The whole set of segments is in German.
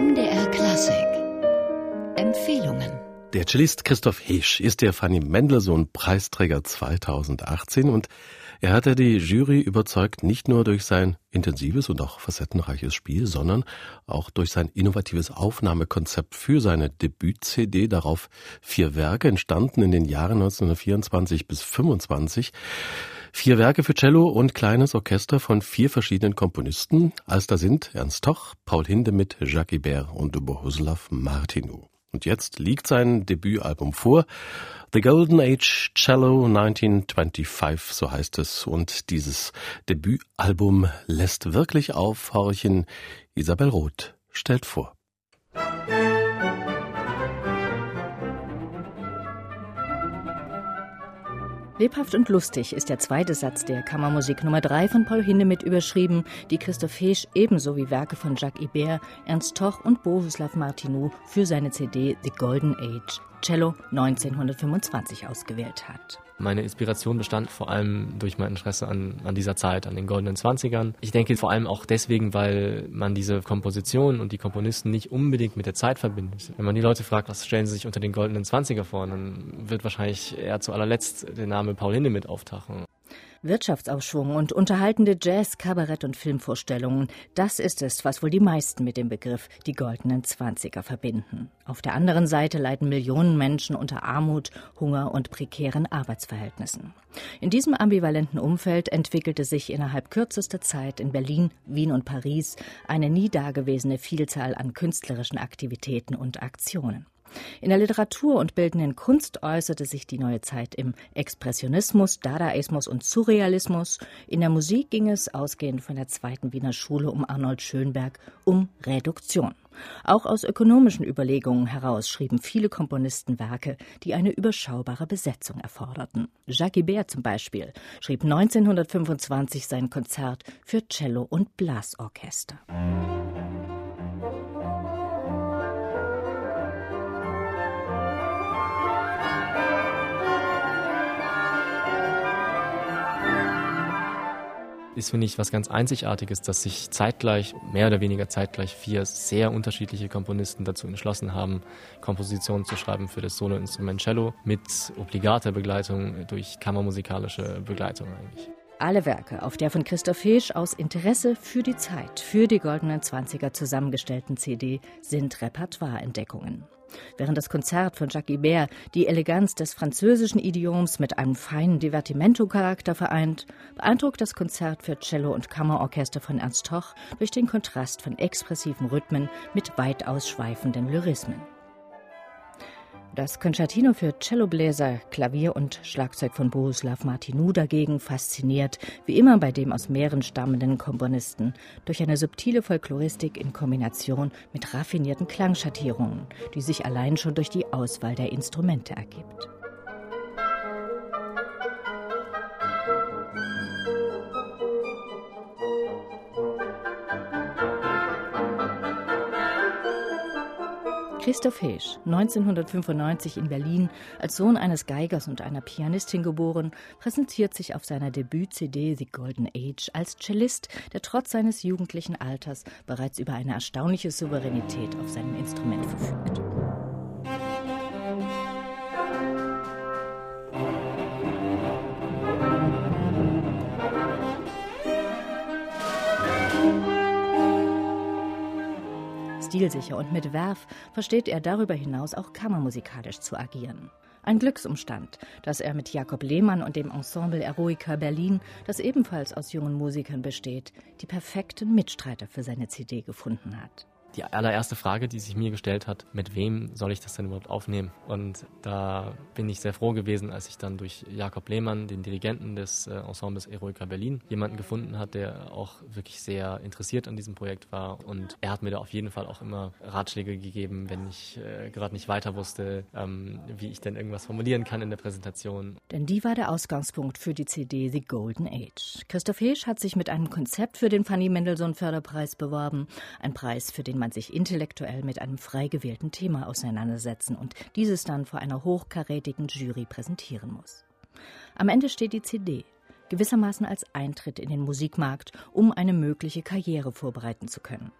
MDR Klassik Empfehlungen. Der Cellist Christoph Hesch ist der Fanny Mendelssohn Preisträger 2018 und er hatte die Jury überzeugt nicht nur durch sein intensives und auch facettenreiches Spiel, sondern auch durch sein innovatives Aufnahmekonzept für seine Debüt-CD, darauf vier Werke entstanden in den Jahren 1924 bis 25. Vier Werke für Cello und kleines Orchester von vier verschiedenen Komponisten, als da sind Ernst Toch, Paul Hindemith, Jacques Ibert und Bohuslav Martinu. Und jetzt liegt sein Debütalbum vor. The Golden Age Cello 1925, so heißt es. Und dieses Debütalbum lässt wirklich aufhorchen. Isabel Roth stellt vor. Lebhaft und lustig ist der zweite Satz der Kammermusik Nummer 3 von Paul Hindemith überschrieben, die Christoph Heesch ebenso wie Werke von Jacques Ibert, Ernst Toch und Bohuslav Martinou für seine CD The Golden Age Cello 1925 ausgewählt hat. Meine Inspiration bestand vor allem durch mein Interesse an, an dieser Zeit, an den goldenen Zwanzigern. Ich denke vor allem auch deswegen, weil man diese Komposition und die Komponisten nicht unbedingt mit der Zeit verbindet. Wenn man die Leute fragt, was stellen sie sich unter den goldenen Zwanziger vor, dann wird wahrscheinlich eher zu allerletzt der Name Paul Hinde mit auftauchen. Wirtschaftsaufschwung und unterhaltende Jazz-, Kabarett- und Filmvorstellungen, das ist es, was wohl die meisten mit dem Begriff die goldenen Zwanziger verbinden. Auf der anderen Seite leiden Millionen Menschen unter Armut, Hunger und prekären Arbeitsverhältnissen. In diesem ambivalenten Umfeld entwickelte sich innerhalb kürzester Zeit in Berlin, Wien und Paris eine nie dagewesene Vielzahl an künstlerischen Aktivitäten und Aktionen. In der Literatur und bildenden Kunst äußerte sich die neue Zeit im Expressionismus, Dadaismus und Surrealismus. In der Musik ging es, ausgehend von der zweiten Wiener Schule um Arnold Schönberg, um Reduktion. Auch aus ökonomischen Überlegungen heraus schrieben viele Komponisten Werke, die eine überschaubare Besetzung erforderten. Jacques Ibert zum Beispiel schrieb 1925 sein Konzert für Cello und Blasorchester. Ist, finde ich, was ganz Einzigartiges, dass sich zeitgleich, mehr oder weniger zeitgleich, vier sehr unterschiedliche Komponisten dazu entschlossen haben, Kompositionen zu schreiben für das Soloinstrument Cello mit obligater Begleitung durch kammermusikalische Begleitung eigentlich. Alle Werke auf der von Christoph Heesch aus Interesse für die Zeit, für die goldenen Zwanziger zusammengestellten CD sind Repertoireentdeckungen. Während das Konzert von Jacques Ibert die Eleganz des französischen Idioms mit einem feinen Divertimento-Charakter vereint, beeindruckt das Konzert für Cello und Kammerorchester von Ernst Toch durch den Kontrast von expressiven Rhythmen mit weit ausschweifenden Lyrismen. Das Concertino für Cellobläser, Klavier und Schlagzeug von Bohuslav Martinou dagegen fasziniert, wie immer bei dem aus mehreren stammenden Komponisten, durch eine subtile Folkloristik in Kombination mit raffinierten Klangschattierungen, die sich allein schon durch die Auswahl der Instrumente ergibt. Christoph Heesch, 1995 in Berlin, als Sohn eines Geigers und einer Pianistin geboren, präsentiert sich auf seiner Debüt-CD The Golden Age als Cellist, der trotz seines jugendlichen Alters bereits über eine erstaunliche Souveränität auf seinem Instrument verfügt. Stilsicher und mit Werf versteht er darüber hinaus auch kammermusikalisch zu agieren. Ein Glücksumstand, dass er mit Jakob Lehmann und dem Ensemble Eroica Berlin, das ebenfalls aus jungen Musikern besteht, die perfekten Mitstreiter für seine CD gefunden hat die allererste Frage, die sich mir gestellt hat, mit wem soll ich das denn überhaupt aufnehmen? Und da bin ich sehr froh gewesen, als ich dann durch Jakob Lehmann, den Dirigenten des äh, Ensembles Eroica Berlin, jemanden gefunden hat, der auch wirklich sehr interessiert an diesem Projekt war. Und er hat mir da auf jeden Fall auch immer Ratschläge gegeben, wenn ich äh, gerade nicht weiter wusste, ähm, wie ich denn irgendwas formulieren kann in der Präsentation. Denn die war der Ausgangspunkt für die CD The Golden Age. Christoph Heesch hat sich mit einem Konzept für den Fanny Mendelssohn Förderpreis beworben. Ein Preis, für den man sich intellektuell mit einem frei gewählten Thema auseinandersetzen und dieses dann vor einer hochkarätigen Jury präsentieren muss. Am Ende steht die CD, gewissermaßen als Eintritt in den Musikmarkt, um eine mögliche Karriere vorbereiten zu können.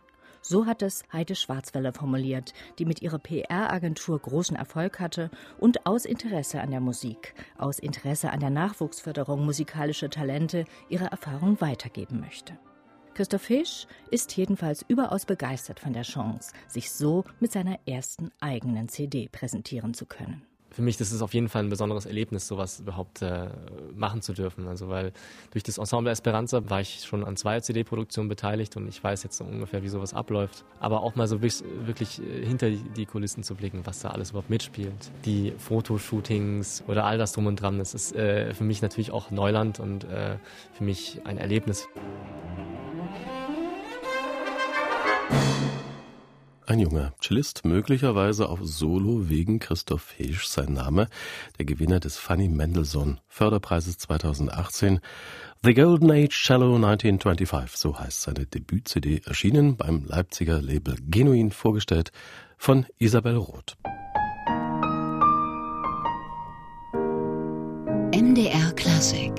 So hat es Heide Schwarzwelle formuliert, die mit ihrer PR-Agentur großen Erfolg hatte und aus Interesse an der Musik, aus Interesse an der Nachwuchsförderung musikalischer Talente ihre Erfahrung weitergeben möchte. Christoph Fisch ist jedenfalls überaus begeistert von der Chance, sich so mit seiner ersten eigenen CD präsentieren zu können für mich das ist auf jeden Fall ein besonderes Erlebnis, sowas überhaupt äh, machen zu dürfen. Also weil durch das Ensemble Esperanza war ich schon an zwei CD-Produktionen beteiligt und ich weiß jetzt so ungefähr, wie sowas abläuft. Aber auch mal so wirklich äh, hinter die Kulissen zu blicken, was da alles überhaupt mitspielt. Die Fotoshootings oder all das drum und dran, das ist äh, für mich natürlich auch Neuland und äh, für mich ein Erlebnis. Ein junger Cellist, möglicherweise auf Solo wegen Christoph Heesch sein Name, der Gewinner des Fanny Mendelssohn Förderpreises 2018. The Golden Age Cello 1925, so heißt seine Debüt-CD, erschienen beim Leipziger Label Genuin, vorgestellt von Isabel Roth. MDR Classic